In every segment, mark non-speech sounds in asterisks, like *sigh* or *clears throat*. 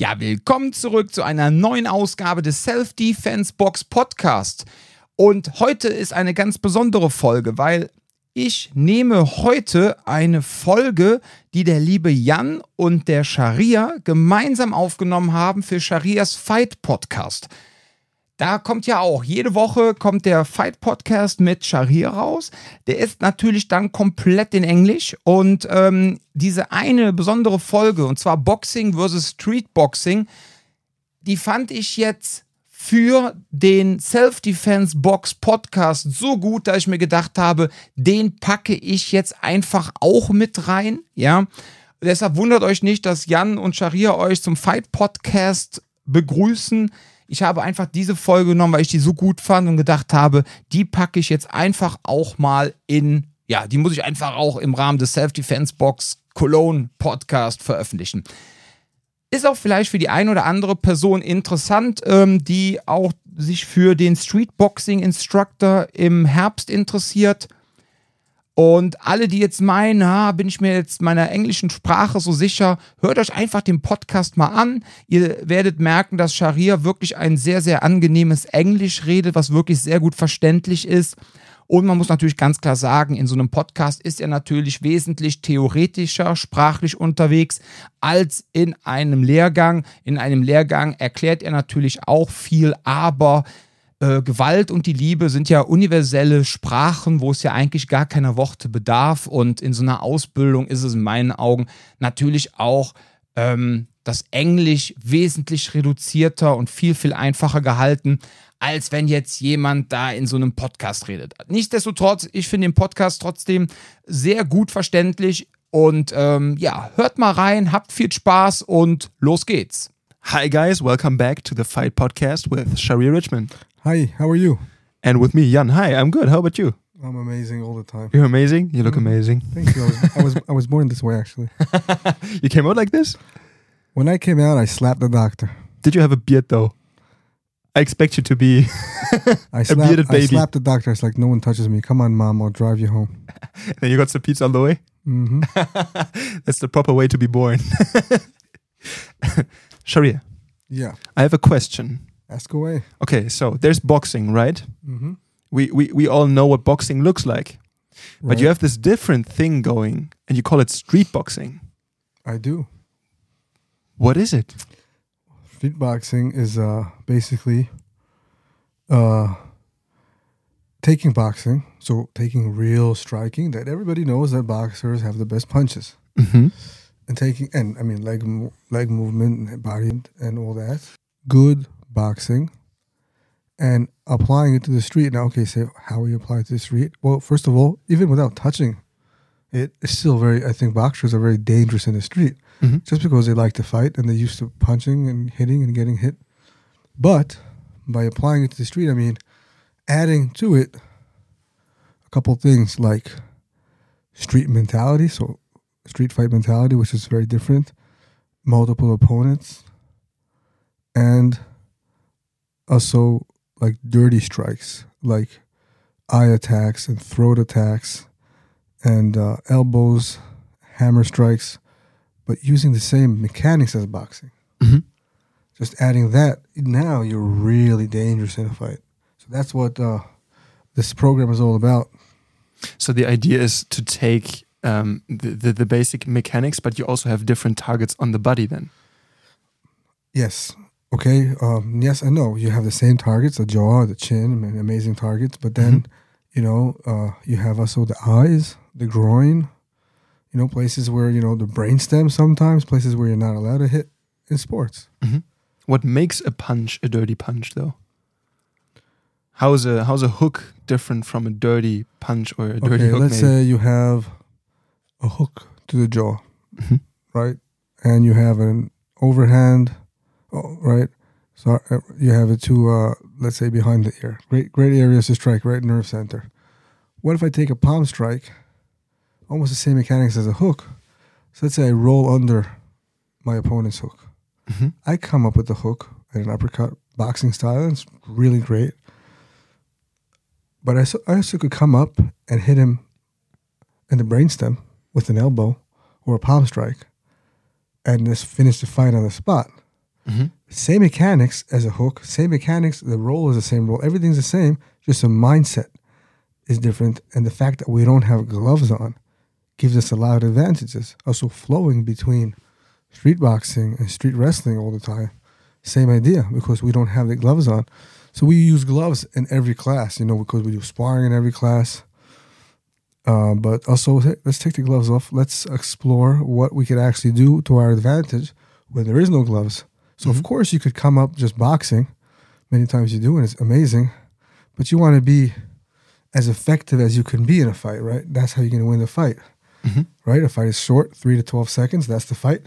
Ja, willkommen zurück zu einer neuen Ausgabe des Self-Defense Box Podcast. Und heute ist eine ganz besondere Folge, weil ich nehme heute eine Folge, die der liebe Jan und der Sharia gemeinsam aufgenommen haben für Sharias Fight Podcast. Da kommt ja auch, jede Woche kommt der Fight Podcast mit Sharia raus. Der ist natürlich dann komplett in Englisch. Und ähm, diese eine besondere Folge, und zwar Boxing versus Street Boxing, die fand ich jetzt für den Self-Defense Box Podcast so gut, dass ich mir gedacht habe, den packe ich jetzt einfach auch mit rein. Ja. Deshalb wundert euch nicht, dass Jan und Sharia euch zum Fight Podcast begrüßen. Ich habe einfach diese Folge genommen, weil ich die so gut fand und gedacht habe, die packe ich jetzt einfach auch mal in, ja, die muss ich einfach auch im Rahmen des Self-Defense Box Cologne Podcast veröffentlichen. Ist auch vielleicht für die ein oder andere Person interessant, ähm, die auch sich für den Streetboxing Instructor im Herbst interessiert. Und alle, die jetzt meinen, ah, bin ich mir jetzt meiner englischen Sprache so sicher, hört euch einfach den Podcast mal an. Ihr werdet merken, dass Sharia wirklich ein sehr, sehr angenehmes Englisch redet, was wirklich sehr gut verständlich ist. Und man muss natürlich ganz klar sagen, in so einem Podcast ist er natürlich wesentlich theoretischer, sprachlich unterwegs als in einem Lehrgang. In einem Lehrgang erklärt er natürlich auch viel, aber äh, Gewalt und die Liebe sind ja universelle Sprachen, wo es ja eigentlich gar keine Worte bedarf. Und in so einer Ausbildung ist es in meinen Augen natürlich auch ähm, das Englisch wesentlich reduzierter und viel, viel einfacher gehalten, als wenn jetzt jemand da in so einem Podcast redet. Nichtsdestotrotz, ich finde den Podcast trotzdem sehr gut verständlich. Und ähm, ja, hört mal rein, habt viel Spaß und los geht's. Hi guys, welcome back to the Fight Podcast with Sharia Richmond. Hi, how are you? And with me, Jan. Hi, I'm good. How about you? I'm amazing all the time. You're amazing. You look Mm. amazing. Thank you. I was, I was I was born this way actually. *laughs* you came out like this? When I came out, I slapped the doctor. Did you have a beard though? I expect you to be. *laughs* I bearded slapped, I slapped the doctor. It's like no one touches me. Come on, mom. I'll drive you home. *laughs* then you got some pizza on the way. hmm That's the proper way to be born. Sharir, Yeah. I have a question. Ask away. Okay, so there's boxing, right? hmm We we we all know what boxing looks like, but you have this different thing going, and you call it street boxing. I do. What is it? Street boxing is uh basically uh taking boxing, so taking real striking that everybody knows that boxers have the best punches. Mm-hmm. and taking and I mean leg leg movement and body and all that. Good boxing and applying it to the street. Now, okay, so how we apply it to the street? Well, first of all, even without touching it, it's still very. I think boxers are very dangerous in the street Mhm. just because they like to fight and they're used to punching and hitting and getting hit. But by applying it to the street, I mean adding to it a couple things like street mentality. So street fight mentality, which is very different, multiple opponents, and also like dirty strikes, like eye attacks and throat attacks, and uh, elbows, hammer strikes, but using the same mechanics as boxing. Mhm. Just adding that, now you're really dangerous in a fight. So that's what uh, this program is all about. So the idea is to take um, the, the the basic mechanics, but you also have different targets on the body. Then Yes. Okay. Um, yes and no. You have the same targets, the jaw, the chin, amazing targets. But then, you know, uh, you have also the eyes, the groin, you know, places where, you know, the brainstem sometimes, places where you're not allowed to hit in sports. what makes a punch a dirty punch, though? How's a how's a hook different from a dirty punch or a dirty okay. hook? let's maybe? say you have a hook to the jaw, Mhm. right? And you have an overhand, oh, right? So uh, you have it to, uh, let's say, behind the ear. Great, great areas to strike, right nerve center. What if I take a palm strike, almost the same mechanics as a hook? So let's say I roll under my opponent's hook. Mhm. I come up with the hook and an uppercut boxing style. And it's really great. But I, so- I also could come up and hit him in the brainstem with an elbow or a palm strike and just finish the fight on the spot. Mhm. Same mechanics as a hook, same mechanics, the role is the same role, everything's the same, just the mindset is different. And the fact that we don't have gloves on gives us a lot of advantages. Also, flowing between street boxing and street wrestling all the time, same idea because we don't have the gloves on. So we use gloves in every class, you know, because we do sparring in every class. Uh, but also, let's take the gloves off. Let's explore what we could actually do to our advantage when there is no gloves. So, of course, you could come up just boxing. Many times you do, and it's amazing. But you want to be as effective as you can be in a fight, right? That's how you're going to win the fight, Mhm. right? A fight is short, three to 12 seconds. That's the fight.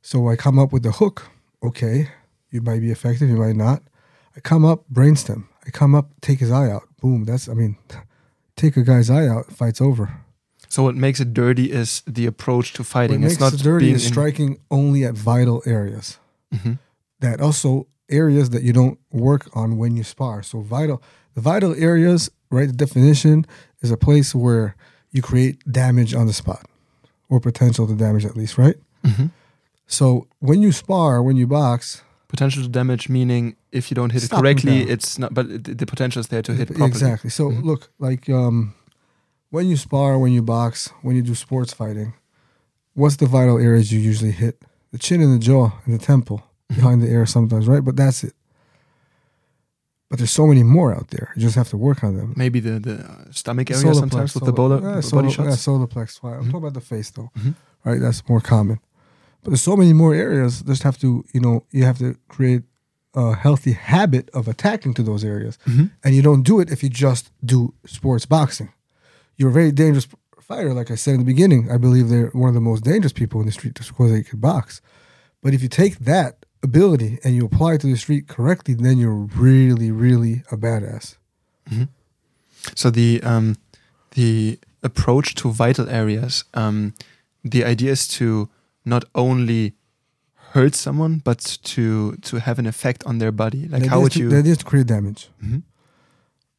So I come up with the hook. Okay, you might be effective, you might not. I come up, brainstem. I come up, take his eye out. Boom. That's, I mean, *laughs* take a guy's eye out, fight's over. So what makes it dirty is the approach to What fighting. makes it's not it dirty being is in- striking only at vital areas. Mhm. That also areas that you don't work on when you spar. So vital, the vital areas, right? The definition is a place where you create damage on the spot, or potential to damage at least, right? Mhm. So when you spar, when you box, potential to damage meaning if you don't hit it correctly, it's not. But the, potential is there to hit properly. exactly. So Mhm. look, like um, when you spar, when you box, when you do sports fighting, what's the vital areas you usually hit? The chin and the jaw and the temple Mm-hmm. behind the ear sometimes, right? But that's it. But there's so many more out there. You just have to work on them. Maybe the the uh, stomach area solar sometimes plex, with the bolo, yeah, body solar, shots. Yeah, solar plex. Why? I'm Mhm. talking about the face though, Mhm. right? That's more common. But there's so many more areas. Just have to, you know, you have to create a healthy habit of attacking to those areas, Mhm. and you don't do it if you just do sports boxing. You're a very dangerous fighter, like I said in the beginning. I believe they're one of the most dangerous people in the street just because they can box. But if you take that ability and you apply it to the street correctly, then you're really, really a badass. So the um, the approach to vital areas, um, the idea is to not only hurt someone, but to to have an effect on their body. Like The how would to, you? The idea is to create damage. Mhm.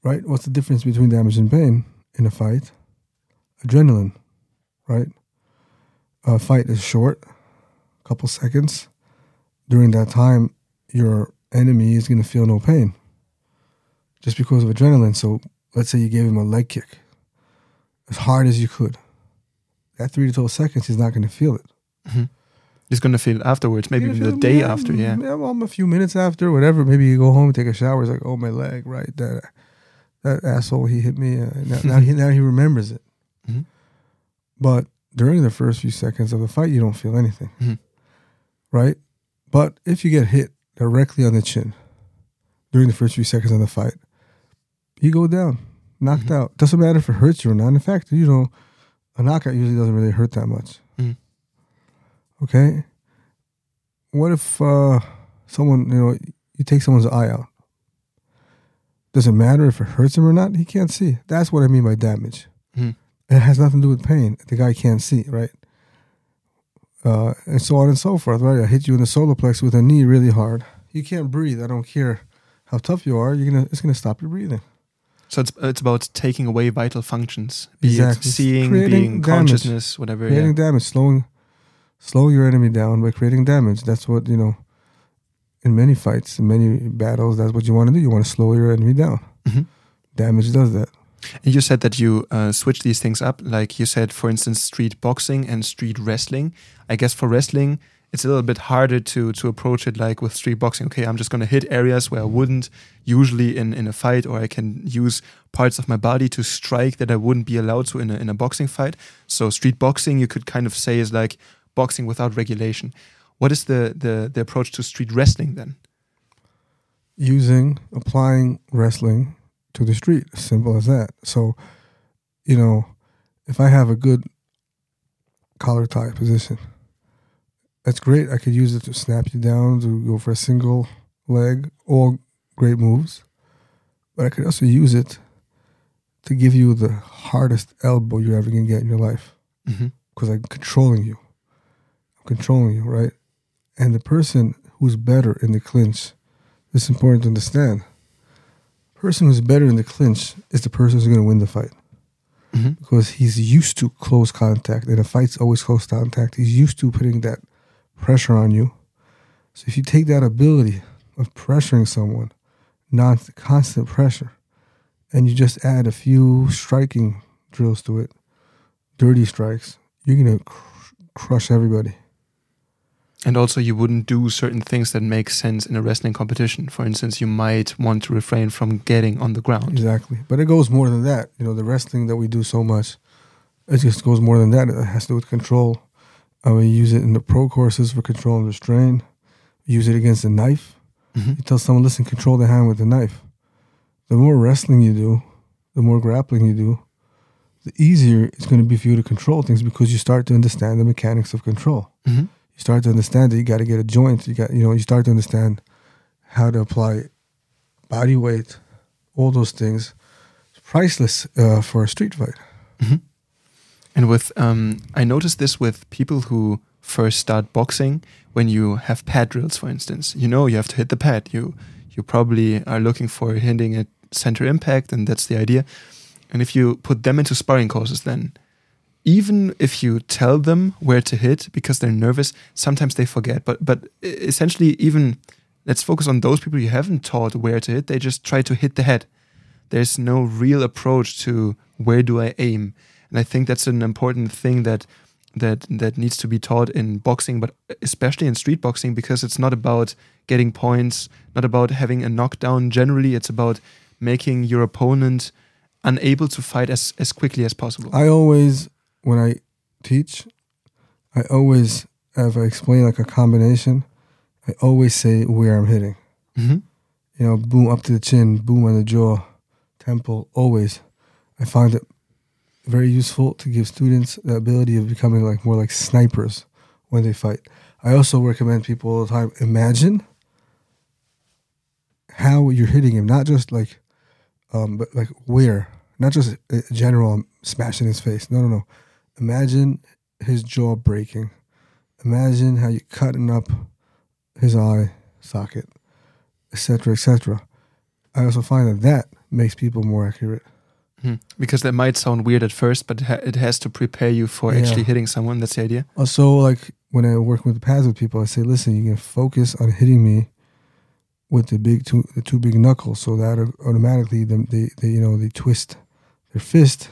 right? What's the difference between damage and pain in a fight? Adrenaline, right? A fight is short, a couple seconds. During that time, your enemy is going to feel no pain just because of adrenaline. So let's say you gave him a leg kick as hard as you could. That three to 12 seconds, he's not going to feel it. Mm-hmm. He's gonna feel it afterwards, maybe even the day after. Yeah. Yeah, well, a few minutes after, whatever. Maybe you go home, take a shower. It's like, oh, my leg, right? That that asshole, he hit me. Uh, *laughs* now, now he now he remembers it. Mhm. But during the first few seconds of the fight, you don't feel anything, Mhm. right? But if you get hit directly on the chin during the first few seconds of the fight, you go down, knocked Mhm. out. Doesn't matter if it hurts you or not. In fact, you know, a knockout usually doesn't really hurt that much. Mhm. Okay. What if uh, someone, you know, you take someone's eye out? Does it matter if it hurts him or not? He can't see. That's what I mean by damage. Mhm. It has nothing to do with pain. The guy can't see, right? Uh, and so on and so forth, right? I hit you in the solar plex with a knee really hard. You can't breathe. I don't care how tough you are. You're gonna. It's gonna stop your breathing. So it's it's about taking away vital functions, be Exactly. it seeing, Creating being damage. consciousness, whatever. creating Yeah. damage, slowing, slowing your enemy down by creating damage. That's what you know. In many fights, in many battles, that's what you want to do. You want to slow your enemy down. Mhm. Damage does that. And you said that you uh, switch these things up. Like you said, for instance, street boxing and street wrestling. I guess for wrestling, it's a little bit harder to to approach it like with street boxing. Okay, I'm just going to hit areas where I wouldn't usually in, in a fight, or I can use parts of my body to strike that I wouldn't be allowed to in a, in a boxing fight. So street boxing, you could kind of say is like boxing without regulation. What is the the, the approach to street wrestling then? Using, applying wrestling to the street. Simple as that. So, you know, if I have a good collar tie position, that's great. I could use it to snap you down, to go for a single leg, all great moves. But I could also use it to give you the hardest elbow you're ever going to get in your life Mm-hmm. because I'm controlling you. I'm controlling you, right? And the person who's better in the clinch, is important to understand. person who's better in the clinch is the person who's going to win the fight Mm-hmm. because he's used to close contact and a fight's always close contact he's used to putting that pressure on you So if you take that ability of pressuring someone, non constant pressure, and you just add a few striking drills to it, dirty strikes, you're gonna cr- crush everybody. And also, you wouldn't do certain things that make sense in a wrestling competition. For instance, you might want to refrain from getting on the ground. Exactly. But it goes more than that. You know, the wrestling that we do so much, it just goes more than that. It has to do with control. Uh, we use it in the pro courses for control and restrain. We use it against a knife. Mhm. You tell someone, listen, control the hand with the knife. The more wrestling you do, the more grappling you do, the easier it's going to be for you to control things because you start to understand the mechanics of control. Mhm. Start to understand that you got to get a joint. You got, you know, you start to understand how to apply body weight, all those things. It's priceless uh, for a street fight. And with, um, I noticed this with people who first start boxing when you have pad drills, for instance. You know, you have to hit the pad. You you probably are looking for hitting at center impact, and that's the idea. And if you put them into sparring courses, then even if you tell them where to hit because they're nervous, sometimes they forget. But but essentially, even let's focus on those people you haven't taught where to hit. They just try to hit the head. There's no real approach to where do I aim, and I think that's an important thing that that that needs to be taught in boxing, but especially in street boxing because it's not about getting points, not about having a knockdown. Generally, it's about making your opponent unable to fight as as quickly as possible. I always, when I teach, I always, if I explain like a combination, I always say where I'm hitting. Mhm. You know, boom up to the chin, boom on the jaw, temple, always. I find it very useful to give students the ability of becoming like more like snipers when they fight. I also recommend people all the time imagine how you're hitting him, not just like, um, but like where, not just a general smashing his face. No, no, no. Imagine his jaw breaking. Imagine how you're cutting up his eye socket, etc., etc. I also find that that makes people more accurate. Mhm. Because that might sound weird at first, but ha- it has to prepare you for Yeah. actually hitting someone. That's the idea. Also, like when I work with the pads with people, I say, listen, you can focus on hitting me with the big two, the two big knuckles, so that automatically them they, they you know they twist their fist.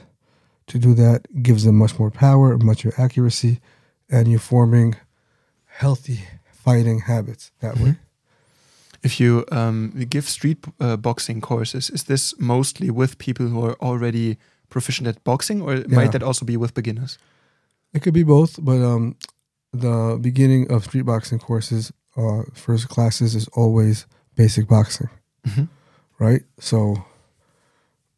To do that gives them much more power, much more accuracy, and you're forming healthy fighting habits that way. If you um, give street uh, boxing courses, is this mostly with people who are already proficient at boxing, or Yeah. might that also be with beginners? It could be both, but um, the beginning of street boxing courses, uh, first classes is always basic boxing. Mhm. right? So,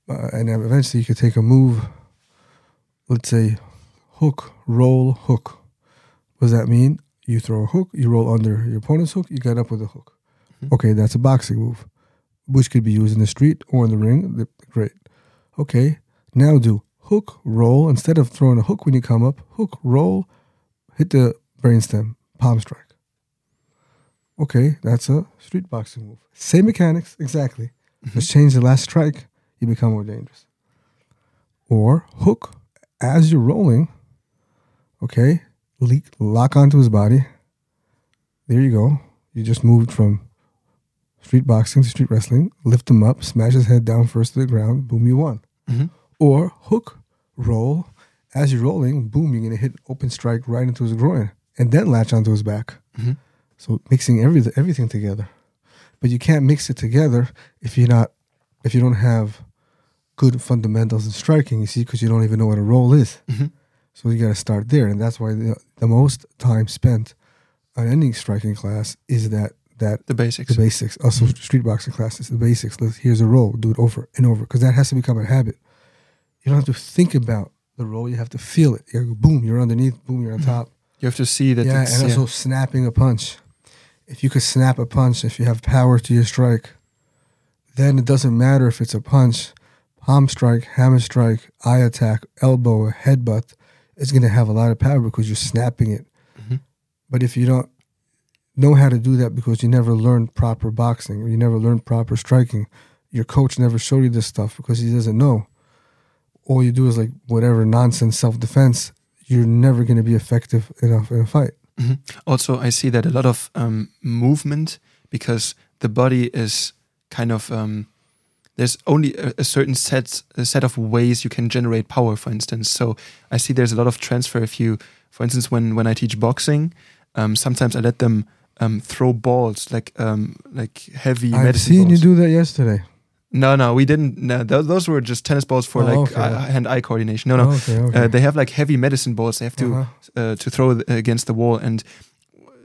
uh, and eventually you could take a move, let's say hook, roll, hook. What does that mean? You throw a hook, you roll under your opponent's hook, you get up with a hook. Mhm. Okay, that's a boxing move, which could be used in the street or in the ring. Great. Okay, now do hook, roll. Instead of throwing a hook when you come up, hook, roll, hit the brainstem, palm strike. Okay, that's a street boxing move. Same mechanics, exactly. Just change the last strike, you become more dangerous. Or hook as you're rolling. Okay, leak, lock onto his body. There you go. You just moved from street boxing to street wrestling. Lift him up, smash his head down first to the ground. Boom, you won. Mhm. Or hook, roll. As you're rolling, boom, you're gonna hit open strike right into his groin, and then latch onto his back. Mhm. So mixing everything everything together, but you can't mix it together if you're not if you don't have good fundamentals in striking. You see, because you don't even know what a roll is. Mhm. So you got to start there, and that's why the, the most time spent on any striking class is that that The basics. the basics. Also, street boxing classes, the basics. Let's, here's a roll, do it over and over, because that has to become a habit. You don't have to think about the roll; you have to feel it. You go, boom, you're underneath. Boom, you're on top. You have to see that. Yeah, and also snapping a punch. If you could snap a punch, if you have power to your strike, then it doesn't matter if it's a punch, palm strike, hammer strike, eye attack, elbow, headbutt. It's going to have a lot of power because you're snapping it. Mhm. But if you don't know how to do that because you never learned proper boxing or you never learned proper striking, your coach never showed you this stuff because he doesn't know. All you do is like whatever nonsense self defense. You're never going to be effective enough in a fight. Also, I see that a lot of um, movement because the body is kind of um, there's only a, a certain set a set of ways you can generate power. For instance, so I see there's a lot of transfer. If you, for instance, when when I teach boxing, um, sometimes I let them um, throw balls like um, like heavy I've medicine seen balls. you do that yesterday. No, no, we didn't. No, th- those were just tennis balls for Oh, like okay. uh, hand-eye coordination. No, no, Okay, okay. uh, they have like heavy medicine balls. They have to Uh-huh. uh, to throw th- against the wall, and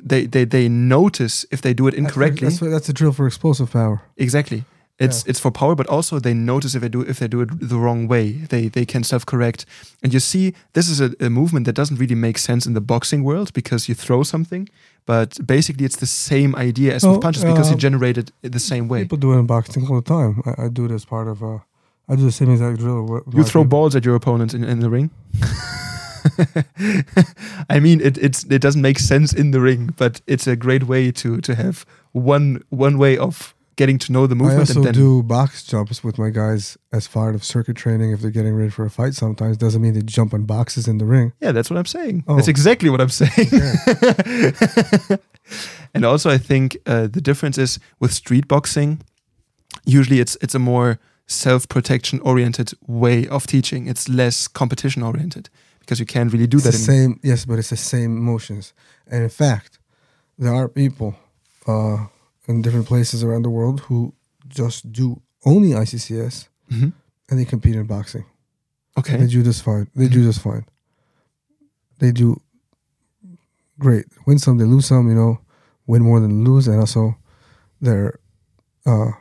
they they they notice if they do it That's incorrectly. That's, what- that's a drill for explosive power. exactly, it's Yeah. it's for power, but also they notice if they do if they do it the wrong way. They they can self correct, and you see this is a, a movement that doesn't really make sense in the boxing world because you throw something, but basically it's the same idea as Oh, with punches because you uh, generate it the same way. People do it in boxing all the time. I, I do it as part of. Uh, I do the same exact drill. You throw people. balls at your opponent in, in the ring. *laughs* I mean, it it's it doesn't make sense in the ring, but it's a great way to to have one one way of getting to know the movement. I also and then do box jumps with my guys as part of circuit training. If they're getting ready for a fight, sometimes doesn't mean they jump on boxes in the ring. yeah, that's what I'm saying. Oh. That's exactly what I'm saying. *laughs* and also, I think uh, the difference is with street boxing. Usually, it's it's a more self protection oriented way of teaching. It's less competition oriented because you can't really do It's that. the same, yes, but it's the same motions. And in fact, there are people uh, in different places around the world who just do only ICCS Mhm. and they compete in boxing. Okay. They do just fine. They do just fine. They do great. Win some, they lose some. You know, win more than lose, and also they're uh,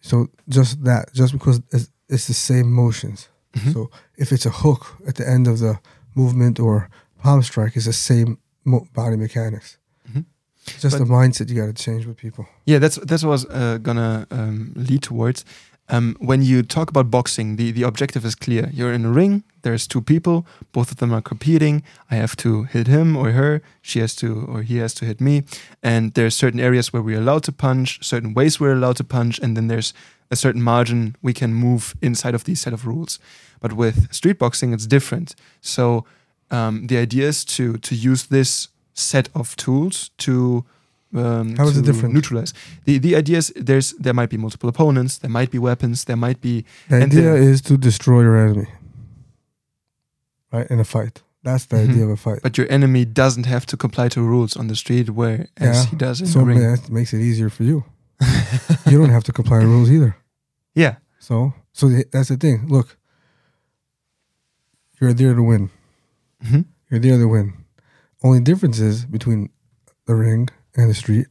so just that just because it's, it's the same motions. Mhm. So if it's a hook at the end of the movement or palm strike, it's the same mo- body mechanics. Mhm. Just But- the mindset you got to change with people. Yeah, that's that's what I was uh, gonna um, lead towards. Um, when you talk about boxing, the, the objective is clear. You're in a ring. There's two people. Both of them are competing. I have to hit him or her. She has to or he has to hit me. And there's certain areas where we're allowed to punch. Certain ways we're allowed to punch. And then there's a certain margin we can move inside of these set of rules. But with street boxing, it's different. So um, the idea is to to use this set of tools to um, How is it different? neutralize. The the idea is there's there might be multiple opponents, there might be weapons, there might be The And idea is to destroy your enemy, right? In a fight, that's the Mhm. idea of a fight. but your enemy doesn't have to comply to rules on the street where as Yeah. he does in so the ring. that makes it easier for you. *laughs* you don't have to comply to rules either. yeah. So, so that's the thing. Look, you're there to win. Mhm. You're there to win. Only difference is between the ring and the street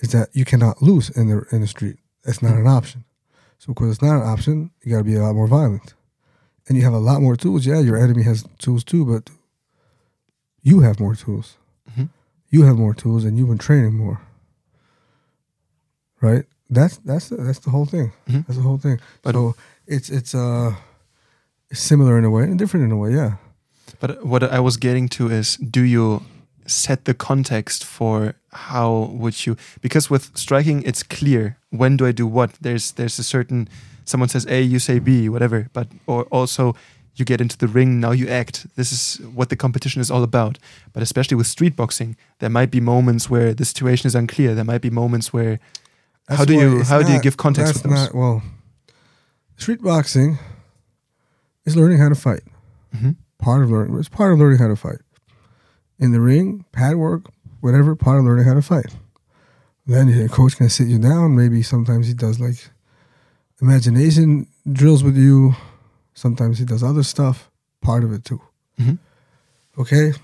is that you cannot lose in the in the street. It's not an option. So because it's not an option, you got to be a lot more violent, and you have a lot more tools. Yeah, your enemy has tools too, but you have more tools. Mhm. You have more tools, and you've been training more. Right. That's that's the, that's the whole thing. Mhm. That's the whole thing. But- so it's it's uh it's similar in a way and different in a way. Yeah. But what I was getting to is do you set the context for how would you because with striking it's clear when do I do what there's there's a certain someone says A you say B whatever but or also you get into the ring now you act this is what the competition is all about but especially with street boxing there might be moments where the situation is unclear there might be moments where how do you how do you give context That's for those not well. Street boxing is learning how to fight. Mhm. Part of learning. It's part of learning how to fight. In the ring, pad work, whatever. Part of learning how to fight. Then your coach can sit you down. Maybe sometimes he does like imagination drills with you. Sometimes he does other stuff. Part of it too. Mhm. Okay.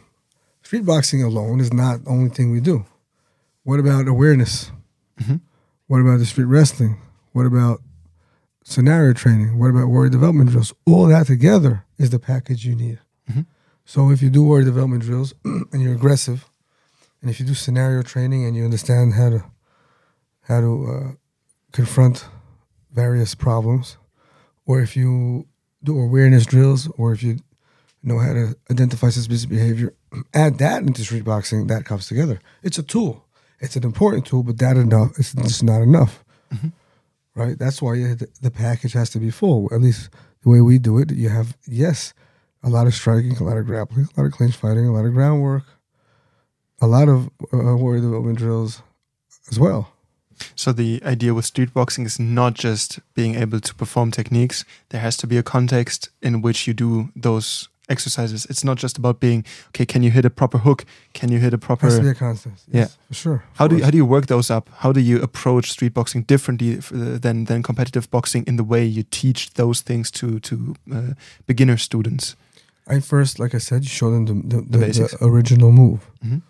Street boxing alone is not the only thing we do. What about awareness? Mhm. What about the street wrestling? What about scenario training? What about warrior development drills? All that together is the package you need. Mhm. So if you do warrior development drills *clears throat* and you're aggressive, and if you do scenario training and you understand how to how to uh, confront various problems, or if you do awareness drills, or if you know how to identify suspicious behavior, *clears throat* add that into street boxing, that comes together. It's a tool. It's an important tool, but that enough. It's just not enough, right? That's why the package has to be full. At least the way we do it, you have yes, a lot of striking, a lot of grappling, a lot of clinch fighting, a lot of groundwork, a lot of uh, warrior development drills as well. So the idea with street boxing is not just being able to perform techniques. There has to be a context in which you do those exercises. It's not just about being okay. Can you hit a proper hook? Can you hit a proper? Has to be a constant. Yes, Yeah. for sure. How do you, how do you work those up? How do you approach street boxing differently uh, than than competitive boxing in the way you teach those things to to uh, beginner students? I first, like I said, you show them the the, The the, original move, Mhm.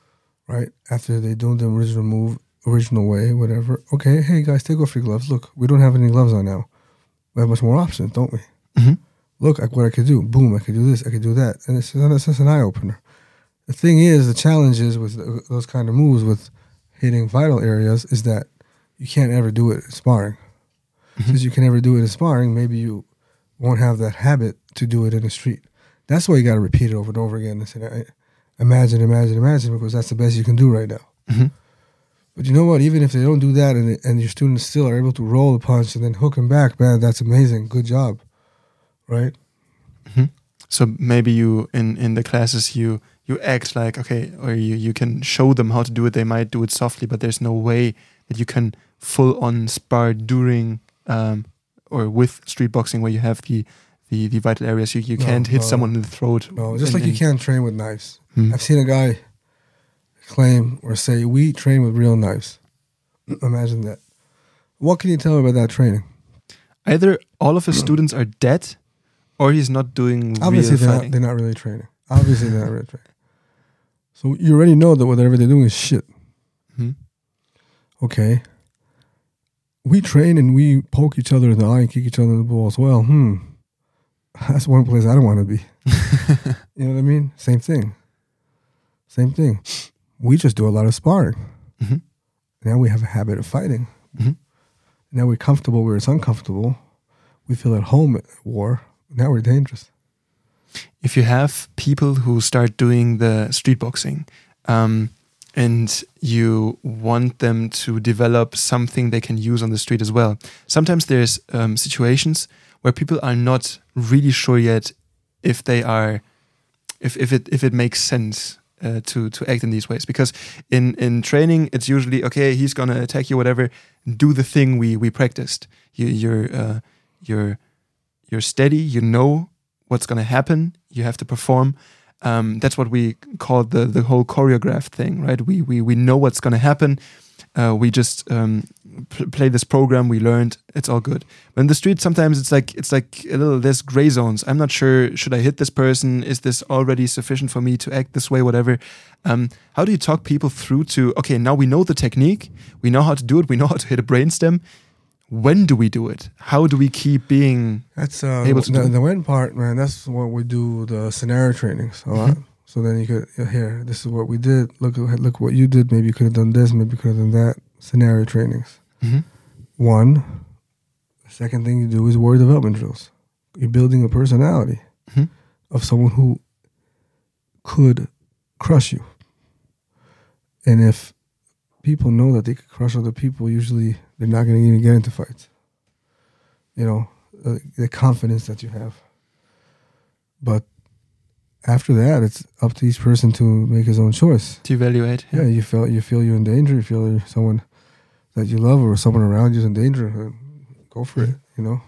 right? After they do the original move, original way, whatever. Okay, hey guys, take off your gloves. Look, we don't have any gloves on now. We have much more options, don't we? Mhm. Look at what I could do. Boom, I could do this. I could do that, and it's, it's just an eye opener. The thing is, the challenge is with those kind of moves with hitting vital areas is that you can't ever do it in sparring. Since you can never do it in sparring, maybe you won't have that habit to do it in the street. That's why you got to repeat it over and over again and say, imagine, imagine, imagine, because that's the best you can do right now. Mhm. But you know what? Even if they don't do that and, and your students still are able to roll the punch and then hook him back, man, that's amazing. Good job. Right? So maybe you in in the classes you you act like okay, or you you can show them how to do it. They might do it softly, but there's no way that you can full on spar during um, or with street boxing where you have the the, the vital areas. You you No, can't hit no. someone in the throat. No, just in- like you can't train with knives. Hmm. I've seen a guy claim or say, we train with real knives. *clears throat* Imagine that. What can you tell me about that training? Either all of his *clears throat* students are dead, or he's not doing Obviously, real they're not, they're not really training. Obviously, they're not really training. So you already know that whatever they're doing is shit. Mhm. Okay. We train and we poke each other in the eye and kick each other in the balls. Well, hmm. *laughs* That's one place I don't want to be. *laughs* You know what I mean? Same thing. Same thing. We just do a lot of sparring. Mhm. Now we have a habit of fighting. Mhm. Now we're comfortable where it's uncomfortable. We feel at home at war. Now we're dangerous. if you have people who start doing the street boxing um, and you want them to develop something they can use on the street as well sometimes there's um, situations where people are not really sure yet if they are if, if it if it makes sense uh, to to act in these ways because in in training it's usually okay he's gonna attack you whatever do the thing we we practiced you you're uh, you're you're steady you know what's to happen. You have to perform. Um, that's what we call the the whole choreographed thing, right? We we we know what's to happen. Uh, we just um, pl- play this program we learned. It's all good. But in the street, sometimes it's like it's like a little there's gray zones. I'm not sure. Should I hit this person? Is this already sufficient for me to act this way? Whatever. Um, how do you talk people through to okay? Now we know the technique. We know how to do it. We know how to hit a brainstem. When do we do it? How do we keep being That's uh, Able to the, do- the when part, man. That's what we do the scenario trainings a lot. So then you could here. This is what we did. Look, look what you did. Maybe you could have done this. Maybe you could have done that. Scenario trainings. Mhm. One. The second thing you do is warrior development drills. You're building a personality Mhm. of someone who could crush you. And if people know that they could crush other people, usually they're not going to even get into fights. You know, the confidence that you have. But after that, it's up to each person to make his own choice. to evaluate? Yeah, you feel you feel you're in danger. You feel you're someone that you love or someone around you is in danger. Go for it. You know.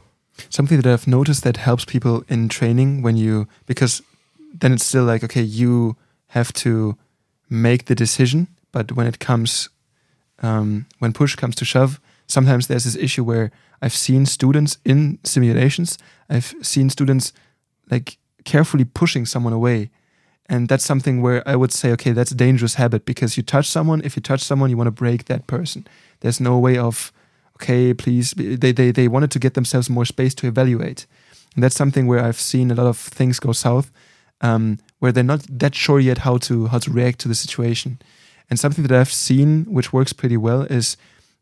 something that I've noticed that helps people in training when you because then it's still like okay you have to make the decision but when it comes um, when push comes to shove sometimes there's this issue where I've seen students in simulations I've seen students like carefully pushing someone away and that's something where I would say okay that's a dangerous habit because you touch someone if you touch someone you want to break that person there's no way of okay, please. They, they, they wanted to get themselves more space to evaluate. And that's something where I've seen a lot of things go south, um, where they're not that sure yet how to how to react to the situation. And something that I've seen, which works pretty well, is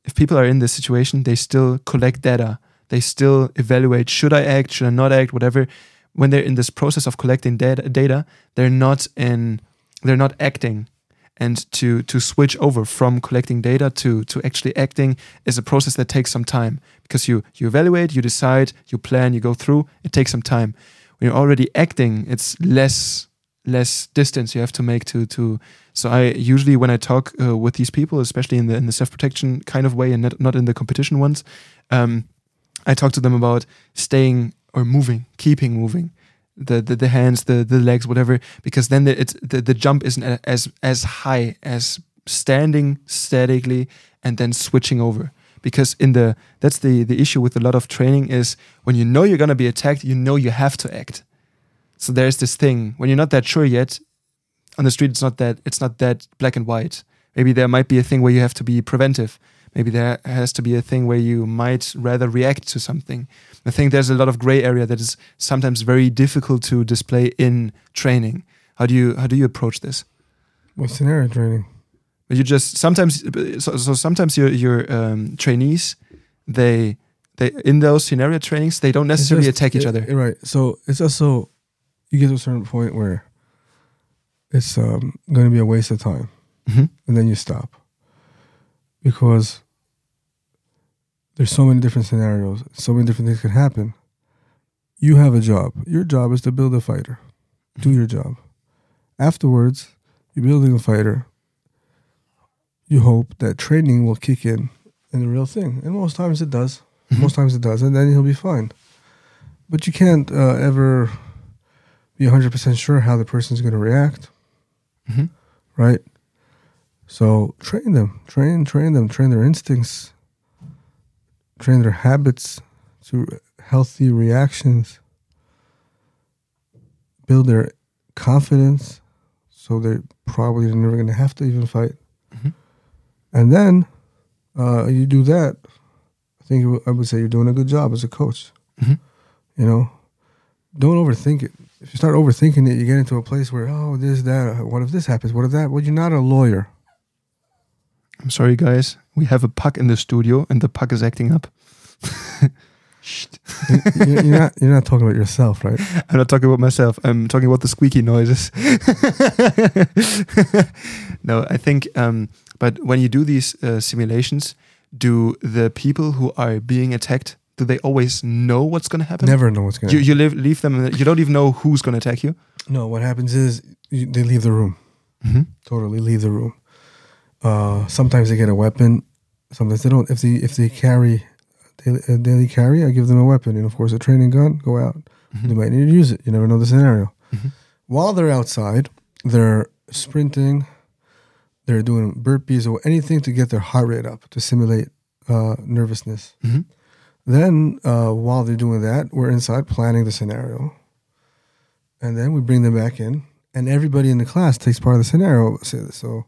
if people are in this situation, they still collect data. They still evaluate: should I act? Should I not act? Whatever. When they're in this process of collecting data, data they're not in, they're not acting. And to to switch over from collecting data to to actually acting is a process that takes some time. Because you you evaluate you decide you plan you go through it takes some time. When you're already acting it's less less distance you have to make to to So I usually, when I talk uh, with these people, especially in the in the self protection kind of way, and not, not in the competition ones, um, I talk to them about staying or moving, keeping moving, the the, the hands, the the legs, whatever, because then the, it's the, the jump isn't as as high as standing statically and then switching over. Because in the that's the the issue with a lot of training is when you know you're gonna be attacked, you know you have to act. So there's this thing when you're not that sure yet. On the street, it's not that it's not that black and white. Maybe there might be a thing where you have to be preventive. Maybe there has to be a thing where you might rather react to something. I think there's a lot of gray area that is sometimes very difficult to display in training. How do you how do you approach this? What scenario training? You just sometimes so, so sometimes your your um, trainees they they in those scenario trainings they don't necessarily just- attack each it- other. right. So it's also you get to a certain point where it's um, going to be a waste of time, Mhm. and then you stop because there's so many different scenarios, so many different things can happen. You have a job. Your job is to build a fighter. Do your job. Afterwards, you're building a fighter. You hope that training will kick in in the real thing, and most times it does. Mhm. Most times it does, and then he'll be fine. But you can't uh, ever be 100% sure how the person's going to react, Mhm. right? So train them, train, train them, train their instincts, train their habits to healthy reactions, build their confidence so they're probably never going to have to even fight. Mhm. And then uh, you do that, I think I would say you're doing a good job as a coach. Mhm. You know, don't overthink it. If you start overthinking it, you get into a place where, oh, this, that, what if this happens? What if that? Well, you're not a lawyer. I'm sorry, guys. We have a puck in the studio, and the puck is acting up. *laughs* You're, you're not. You're not talking about yourself, right? I'm not talking about myself. I'm talking about the squeaky noises. *laughs* no, I think. Um, but when you do these uh, simulations, do the people who are being attacked do they always know what's going to happen? Never know what's going to You you leave, leave them. You don't even know who's going to attack you. No, what happens is you, they leave the room. Mm-hmm. Totally leave the room. Uh, sometimes they get a weapon. Sometimes they don't. If they if they carry daily, a daily carry, I give them a weapon. And of course, a training gun. Go out. They might need to use it. You never know the scenario. Mhm. While they're outside, they're sprinting. They're doing burpees or anything to get their heart rate up to simulate uh, nervousness. Mhm. Then, uh, while they're doing that, we're inside planning the scenario, and then we bring them back in, and everybody in the class takes part of the scenario. So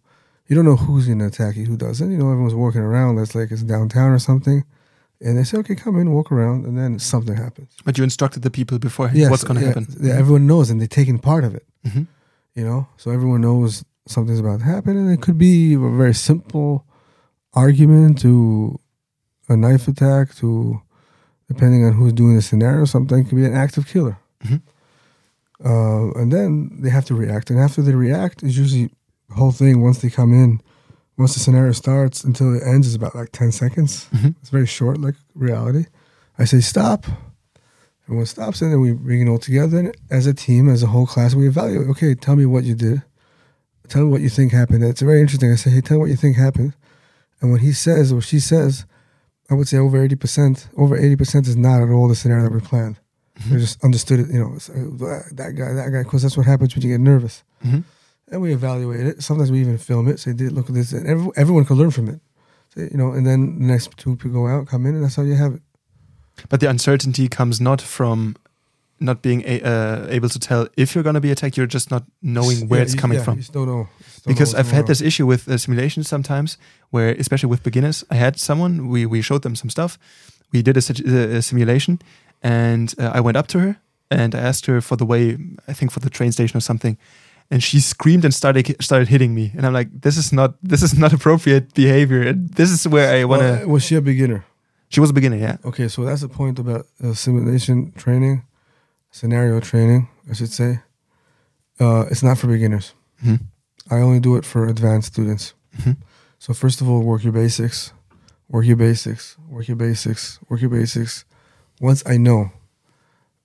you don't know who's going to attack you, who doesn't. You know, everyone's walking around. That's like it's downtown or something, and they say, "Okay, come in, walk around," and then something happens. But you instructed the people beforehand Yes, what's going to yeah, happen. Yeah, everyone knows, and they're taking part of it. Mhm. You know, so everyone knows something's about to happen, and it could be a very simple argument to a knife attack to, depending on who's doing the scenario, something could be an active killer. Mhm. Uh, and then they have to react, and after they react, is usually the whole thing. Once they come in, once the scenario starts until it ends is about like ten seconds. Mhm. It's very short, like reality. I say stop. Everyone stops, and then we bring it all together and as a team, as a whole class. We evaluate. Okay, tell me what you did. Tell me what you think happened. It's very interesting. I say, hey, tell me what you think happened. And when he says or she says, I would say over eighty percent. Over eighty percent is not at all the scenario that we planned. We just understood it. You know, uh, that guy, that guy. Because that's what happens when you get nervous. Mhm. And we evaluate it. Sometimes we even film it. Say, "Did look at this?" And every, everyone can learn from it. You know, and then the next two people go out, come in, and that's how you have it. But the uncertainty comes not from not being a, uh, able to tell if you're going to be attacked. You're just not knowing where Yeah, it's coming yeah, from. You still know. Know because what's I've had this issue with uh, simulations sometimes, where especially with beginners, I had someone we we showed them some stuff, we did a, uh, a simulation, and uh, I went up to her and I asked her for the way I think for the train station or something, and she screamed and started started hitting me, and I'm like, this is not this is not *laughs* appropriate behavior. This is where I want to. Well, was she a beginner? she was a beginner, yeah. Okay, so that's the point about uh, simulation training, scenario training, I should say. Uh, it's not for beginners. Mhm. I only do it for advanced students. Mhm. So first of all, work your basics, work your basics, work your basics, work your basics. Once I know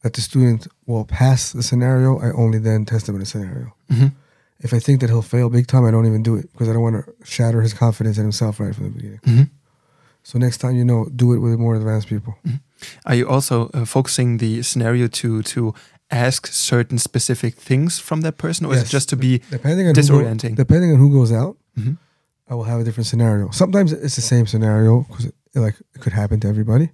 that the student will pass the scenario, I only then test them in a scenario. Mhm. if I think that he'll fail big time, I don't even do it because I don't want to shatter his confidence in himself right from the beginning. Mhm. So next time, you know, do it with more advanced people. Are you also uh, focusing the scenario to to ask certain specific things from that person, or is it just to be Depending on Who disorienting? go, depending on who goes out, Mhm. I will have a different scenario. Sometimes it's the same scenario because it, like it could happen to everybody,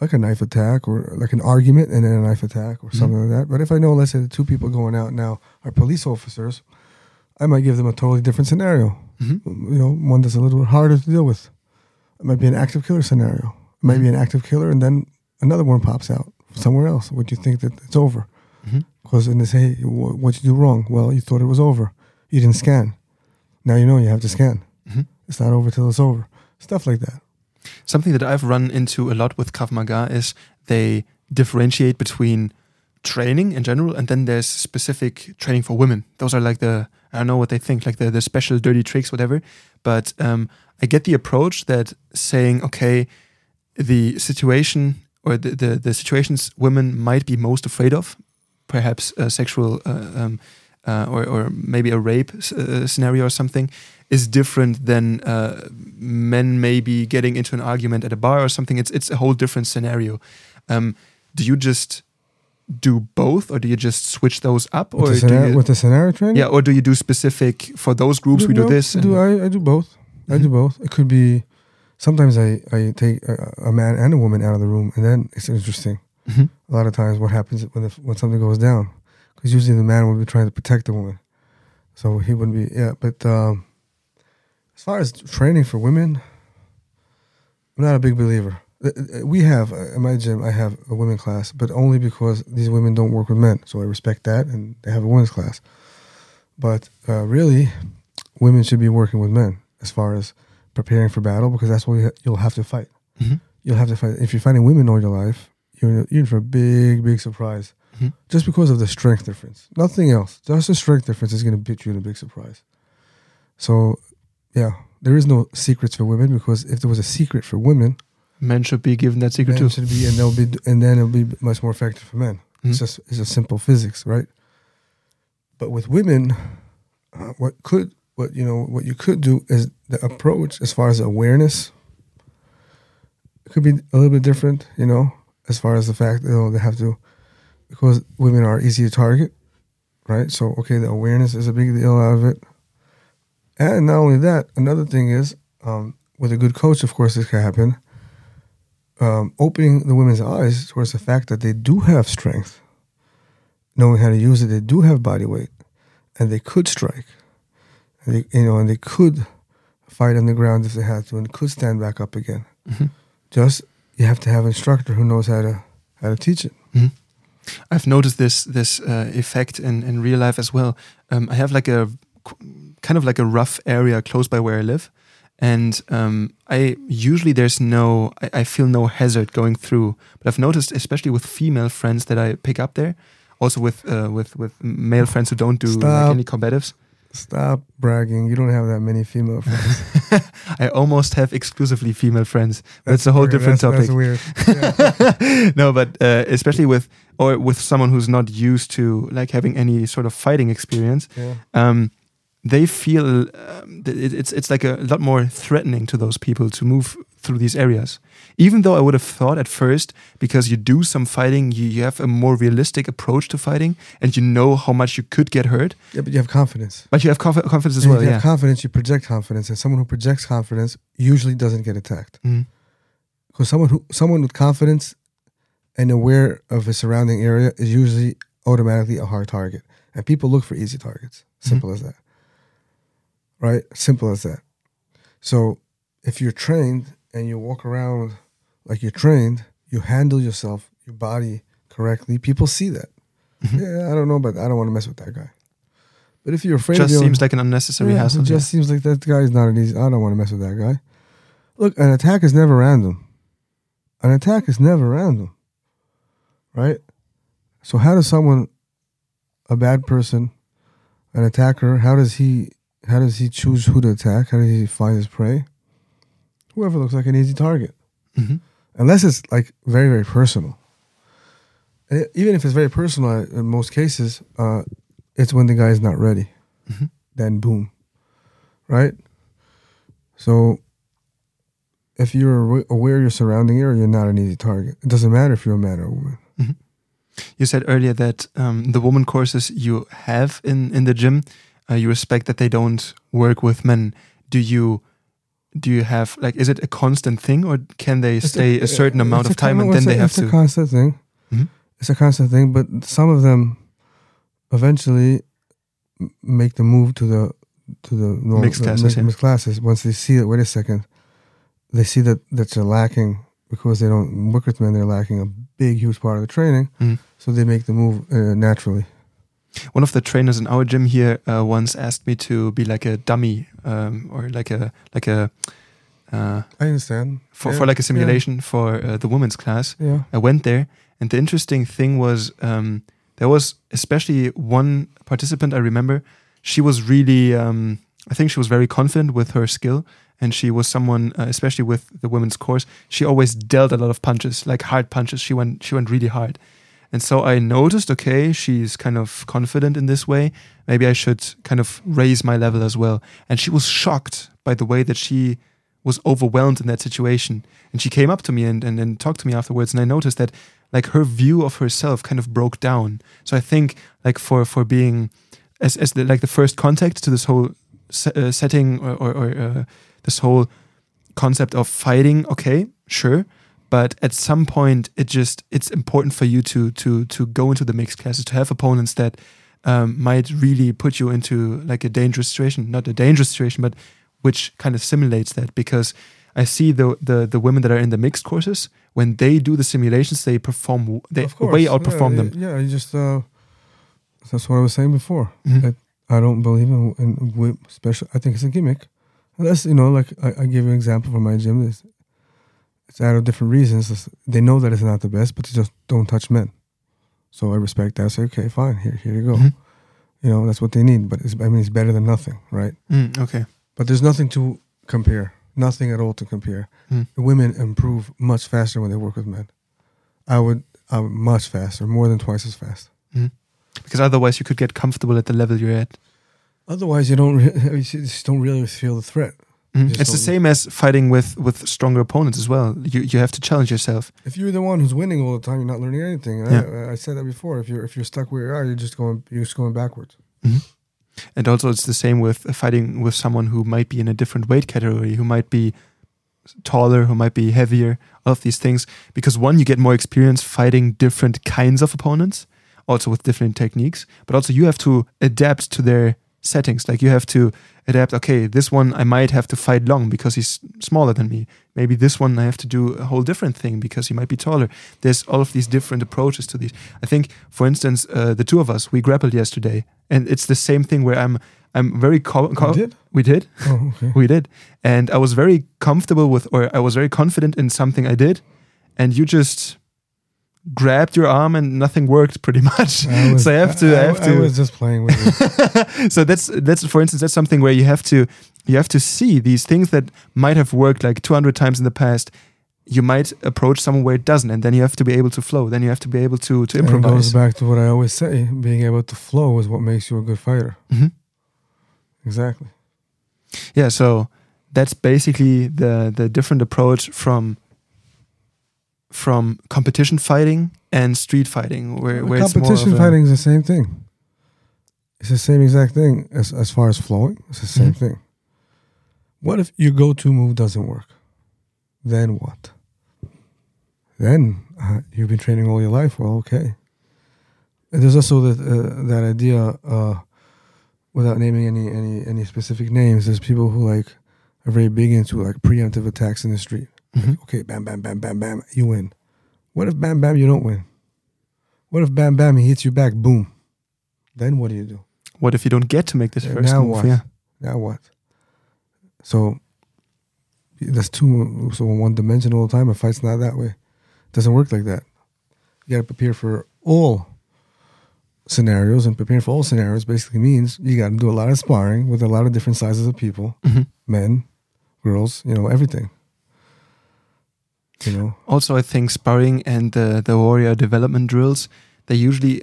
like a knife attack or like an argument and then a knife attack or something like that. But if I know, let's say the two people going out now are police officers, I might give them a totally different scenario. Mhm. You know, one that's a little bit harder to deal with. It might be an active killer scenario. It might be an active killer, and then another one pops out somewhere else. Would you think that it's over? Mhm. Because in this, hey, what'd you do wrong? Well, you thought it was over. You didn't scan. Now you know you have to scan. Mhm. It's not over till it's over. Stuff like that. Something that I've run into a lot with Krav Maga is they differentiate between training in general and then there's specific training for women. Those are like the I don't know what they think, like the the special dirty tricks, whatever. But um, I get the approach that saying, okay, the situation or the, the, the situations women might be most afraid of, perhaps sexual uh, um, uh, or, or maybe a rape uh, scenario or something, is different than uh, men maybe getting into an argument at a bar or something. It's it's a whole different scenario. Um, do you just do both, or do you just switch those up, With, or the, do scenario, you, with the scenario training? yeah, or do you do specific for those groups? We do this. I do, I, I do both. I do Mhm. both. It could be sometimes I, I take a, a man and a woman out of the room, and then it's interesting. Mhm. A lot of times, what happens when the, when something goes down? Because usually the man would be trying to protect the woman, so he wouldn't be. Yeah, but um, as far as training for women, I'm not a big believer. Uh, uh, We have uh, in my gym, I have a women class, but only because these women don't work with men, so I respect that, and they have a women's class. But uh, really, women should be working with men as far as preparing for battle because that's what you ha- you'll have to fight. Mhm. You'll have to fight. If you're fighting women all your life, you're, you're in for a big, big surprise Mhm. just because of the strength difference. Nothing else. Just the strength difference is going to put you in a big surprise. So, yeah, there is no secrets for women because if there was a secret for women, Men should be given that secret men too. should be, and they'll be, and then it'll be much more effective for men. Mhm. It's just it's just simple physics, right? But with women, uh, what could what you know what you could do is the approach as far as awareness. It could be a little bit different, you know, as far as the fact you know they have to because women are easy to target, right? So okay, the awareness is a big deal out of it, and not only that, another thing is um, with a good coach, of course, this can happen. Um, opening the women's eyes towards the fact that they do have strength, knowing how to use it, they do have body weight, and they could strike, and they, you know, and they could fight on the ground if they had to, and could stand back up again. Mhm. Just you have to have an instructor who knows how to how to teach it. I've noticed this this uh, effect in, in real life as well. Um, I have like a kind of like a rough area close by where I live, and um, I usually there's no I, I feel no hazard going through. But I've noticed, especially with female friends that I pick up there, also with uh, with with male friends who don't do like any combatives. Stop bragging. You don't have that many female friends. *laughs* I almost have exclusively female friends. That's, a whole weird. different That's- topic. That's weird. *laughs* Yeah. no, but uh, especially with or with someone who's not used to like having any sort of fighting experience, yeah. um, they feel um, it, it's it's like a lot more threatening to those people to move through these areas. Even though I would have thought at first, because you do some fighting, you, you have a more realistic approach to fighting, and you know how much you could get hurt, Yeah, but you have confidence. but you have conf- confidence as And well. if you Yeah. have confidence, you project confidence, and someone who projects confidence usually doesn't get attacked. Because someone who someone with confidence and aware of his surrounding area is usually automatically a hard target, and people look for easy targets. Simple as that. Right? Simple as that. So if you're trained and you walk around like you're trained, you handle yourself, your body correctly. People see that. Mhm. Yeah, I don't know, but I don't want to mess with that guy. But if you're afraid Just of your own- seems like an unnecessary yeah, hassle. It just seems like that guy is not an easy. I don't want to mess with that guy. Look, an attack is never random. An attack is never random, right? So how does someone, a bad person, an attacker, how does he, how does he choose who to attack? How does he find his prey? Whoever looks like an easy target. Mhm. unless it's like very very personal. And even if it's very personal, in most cases, uh, it's when the guy is not ready. Mhm. then boom, right? So if you're aware of your surrounding area, you're not an easy target. It doesn't matter if you're a man or a woman. You said earlier that um, the woman courses you have in in the gym, uh, you respect that they don't work with men. Do you do you have like is it a constant thing or can they stay a, certain amount of time and then it's they a, have it's to? a constant thing. Mhm. It's a constant thing, but some of them eventually make the move to the to the normal, Mixed classes, mixed, yeah. mixed classes. Once they see that, wait a second, they see that that they're lacking because they don't work with men. They're lacking a big, huge part of the training, Mhm. so they make the move uh, naturally. One of the trainers in our gym here uh, once asked me to be like a dummy um, or like a like a uh, I understand. for, Yeah, for like a yeah. simulation for uh, the women's class. Yeah. I went there, and the interesting thing was um, there was especially one participant I remember. She was really, um, I think she was very confident with her skill, and she was someone, uh, especially with the women's course, she always dealt a lot of punches, like hard punches. She went, she went really hard, and so I noticed, okay, she's kind of confident in this way. Maybe I should kind of raise my level as well. And she was shocked by the way that she was overwhelmed in that situation. And she came up to me and, and, and talked to me afterwards. And I noticed that like her view of herself kind of broke down. So I think like for, for being as, as the, like the first contact to this whole se- uh, setting or, or, or uh, this whole concept of fighting, okay, sure. But at some point, it just it's important for you to to to go into the mixed classes to have opponents that um, might really put you into like a dangerous situation, not a dangerous situation, but which kind of simulates that because I see the the the women that are in the mixed courses when they do the simulations they perform they way outperform yeah, them. Yeah, you just uh, that's what I was saying before. Mhm. That I don't believe in, in whip special. I think it's a gimmick. Unless you know, like I, I give you an example from my gym. It's, out of different reasons. They know that it's not the best, but they just don't touch men. So I respect that. I say, okay, fine. Here, here you go. Mhm. You know, that's what they need. But it's, I mean, it's better than nothing, right? Mm, okay. But there's nothing to compare. Nothing at all to compare. Mm. Women improve much faster when they work with men. I would, I would much faster, more than twice as fast. Because otherwise you could get comfortable at the level you're at. Otherwise, you don't, re- *laughs* you just don't really feel the threat. Mhm. Just It's the same as fighting with with stronger opponents as well. You you have to challenge yourself. If you're the one who's winning all the time, you're not learning anything. And I, I said that before. If you're if you're stuck where you are, you're just going you're just going backwards. And also, it's the same with fighting with someone who might be in a different weight category, who might be taller, who might be heavier, all of these things. Because one, you get more experience fighting different kinds of opponents, also with different techniques. But also, you have to adapt to their settings. Like you have to adapt. Okay, this one I might have to fight long because he's smaller than me. Maybe this one I have to do a whole different thing because he might be taller. There's all of these different approaches to these. I think, for instance, uh, the two of us we grappled yesterday, and it's the same thing where I'm I'm very co- co- You did? we did Oh, okay. we did and i was very comfortable with or i was very confident in something i did and you just grabbed your arm and nothing worked pretty *laughs* much I was, so i have to i, have I to was just playing with it. *laughs* so that's that's for instance that's something where you have to you have to see these things that might have worked like 200 times in the past you might approach someone where it doesn't and then you have to be able to flow then you have to be able to to And it goes back to what I always say: being able to flow is what makes you a good fighter. Mhm. Exactly. yeah so that's basically the the different approach from from competition fighting and street fighting where, where it's more competition fighting is the same thing. It's the same exact thing as as far as flowing. It's the same Mhm. thing. What if your go-to move doesn't work? Then what? Then uh, you've been training all your life. Well, okay. And there's also that uh, that idea, uh, without naming any any any specific names. There's people who like are very big into like preemptive attacks in the street. Mhm. Okay, bam, bam, bam, bam, bam, you win. What if bam, bam, you don't win? What if bam, bam, he hits you back, boom? Then what do you do? what if you don't get to make this first now move what? yeah Now what? So that's too so one dimensional all the time. A fight's not that way. It doesn't work like that. You got to prepare for all scenarios, and preparing for all scenarios basically means you got to do a lot of sparring with a lot of different sizes of people, Mhm. men, girls, you know, everything. You know, also i think sparring and the the warrior development drills they usually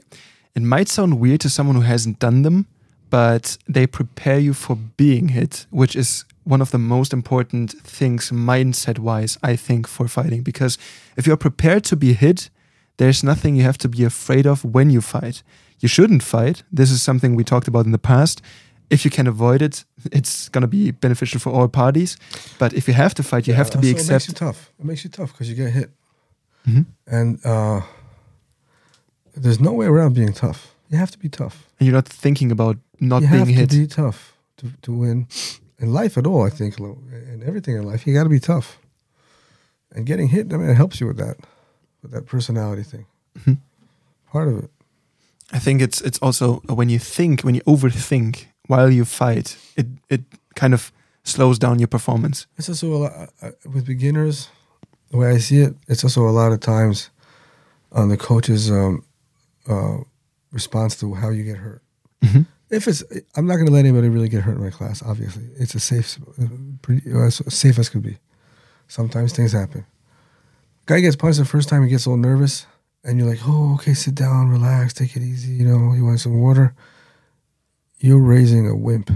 it might sound weird to someone who hasn't done them but they prepare you for being hit, which is one of the most important things mindset wise, I think, for fighting. Because if you're prepared to be hit, there's nothing you have to be afraid of when you fight. You shouldn't fight. This is something we talked about in the past. If you can avoid it, it's going to be beneficial for all parties. But if you have to fight, you have to be so It makes you tough. It makes you tough because you get hit, Mhm. and uh, there's no way around being tough. You have to be tough. And you're not thinking about not you being have hit. to be tough to, to win in life at all. I think in everything in life, you got to be tough. And getting hit, I mean, it helps you with that, with that personality thing. Mhm. Part of it. I think it's it's also when you think, when you overthink while you fight, it it kind of slows down your performance. It's also a lot uh, with beginners. The way I see it, it's also a lot of times on the coach's um, uh, response to how you get hurt. Mhm. If it's, I'm not going to let anybody really get hurt in my class. Obviously, it's a safe, pretty uh, as safe as could be. Sometimes things happen. Guy gets punched the first time, he gets a little nervous, and you're like, "Oh, okay, sit down, relax, take it easy." You know, you want some water. You're raising a wimp.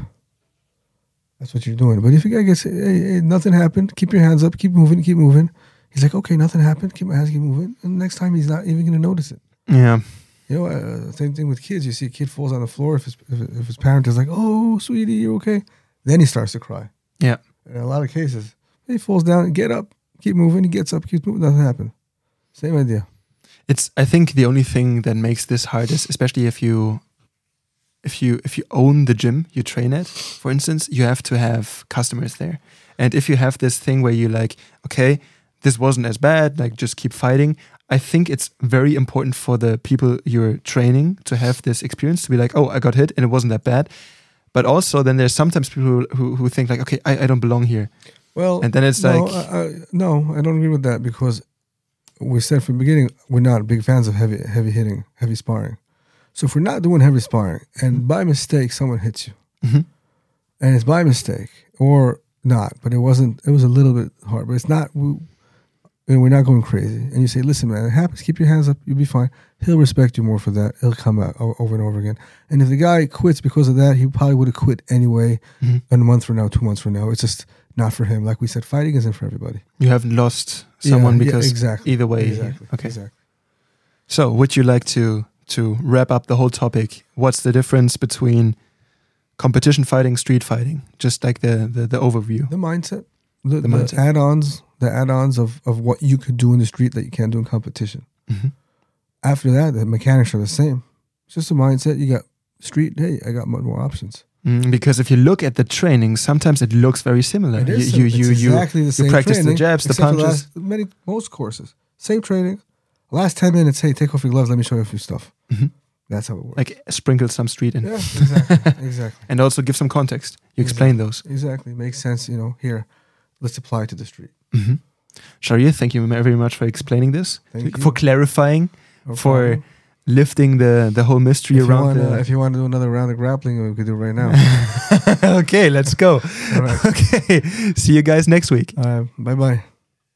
That's what you're doing. But if a guy gets, hey, hey, nothing happened, keep your hands up, keep moving, keep moving. He's like, okay, nothing happened, keep my hands, keep moving. And next time he's not even going to notice it. Yeah, You know, uh, same thing with kids. You see a kid falls on the floor. If his, if, if his parent is like, oh, sweetie, you're okay? Then he starts to cry. yeah. In a lot of cases, he falls down, get up, keep moving. He gets up, keeps moving, nothing happened. Same idea. It's I think the only thing that makes this hard is especially if you if you if you own the gym you train at, for instance, you have to have customers there. And if you have this thing where you like, okay, this wasn't as bad, like just keep fighting. I think it's very important for the people you're training to have this experience to be like, oh, I got hit and it wasn't that bad. But also, then there's sometimes people who, who, think like, okay, I, I don't belong here. Well, And then it's no, like- I, I, no, I don't agree with that because we said from the beginning we're not big fans of heavy, heavy hitting, heavy sparring. So if we're not doing heavy sparring and by mistake someone hits you, Mhm. and it's by mistake or not, but it wasn't. It was a little bit hard, but it's not. We, know, we're not going crazy. And you say, "Listen, man, it happens. Keep your hands up. You'll be fine." He'll respect you more for that. He'll come back o- over and over again. And if the guy quits because of that, he probably would have quit anyway. Mhm. A month from now, two months from now, it's just not for him. Like we said, fighting isn't for everybody. You haven't lost someone Yeah, yeah, because exactly, either way. exactly, Okay. exactly. So, would you like to to wrap up the whole topic? What's the difference between competition fighting, street fighting? Just like the the, the overview. The mindset, the, The the, mindset. add-ons, the add-ons of of what you could do in the street that you can't do in competition. Mhm. After that, the mechanics are the same. It's just a mindset. You got street. Hey, I got much more options. Mm, because if you look at the training, sometimes it looks very similar. It is you you you, it's you, exactly the same practice the jabs, the punches. last- many most courses, same training. Last ten minutes. Hey, take off your gloves. Let me show you a few stuff. Mhm. That's how it works. like sprinkle some street in, yeah, exactly, *laughs* exactly, and also give some context. You explain those. exactly. Makes sense. You know, here, let's apply it to the street. Mm-hmm. Sharir, thank you very much for explaining this, Thank for you. clarifying, No for lifting the the whole mystery if you, around. wanna, the... if you want to do another round of grappling, we could do it right now. *laughs* okay, let's go. Right. *laughs* Okay, see you guys next week. Uh, bye bye.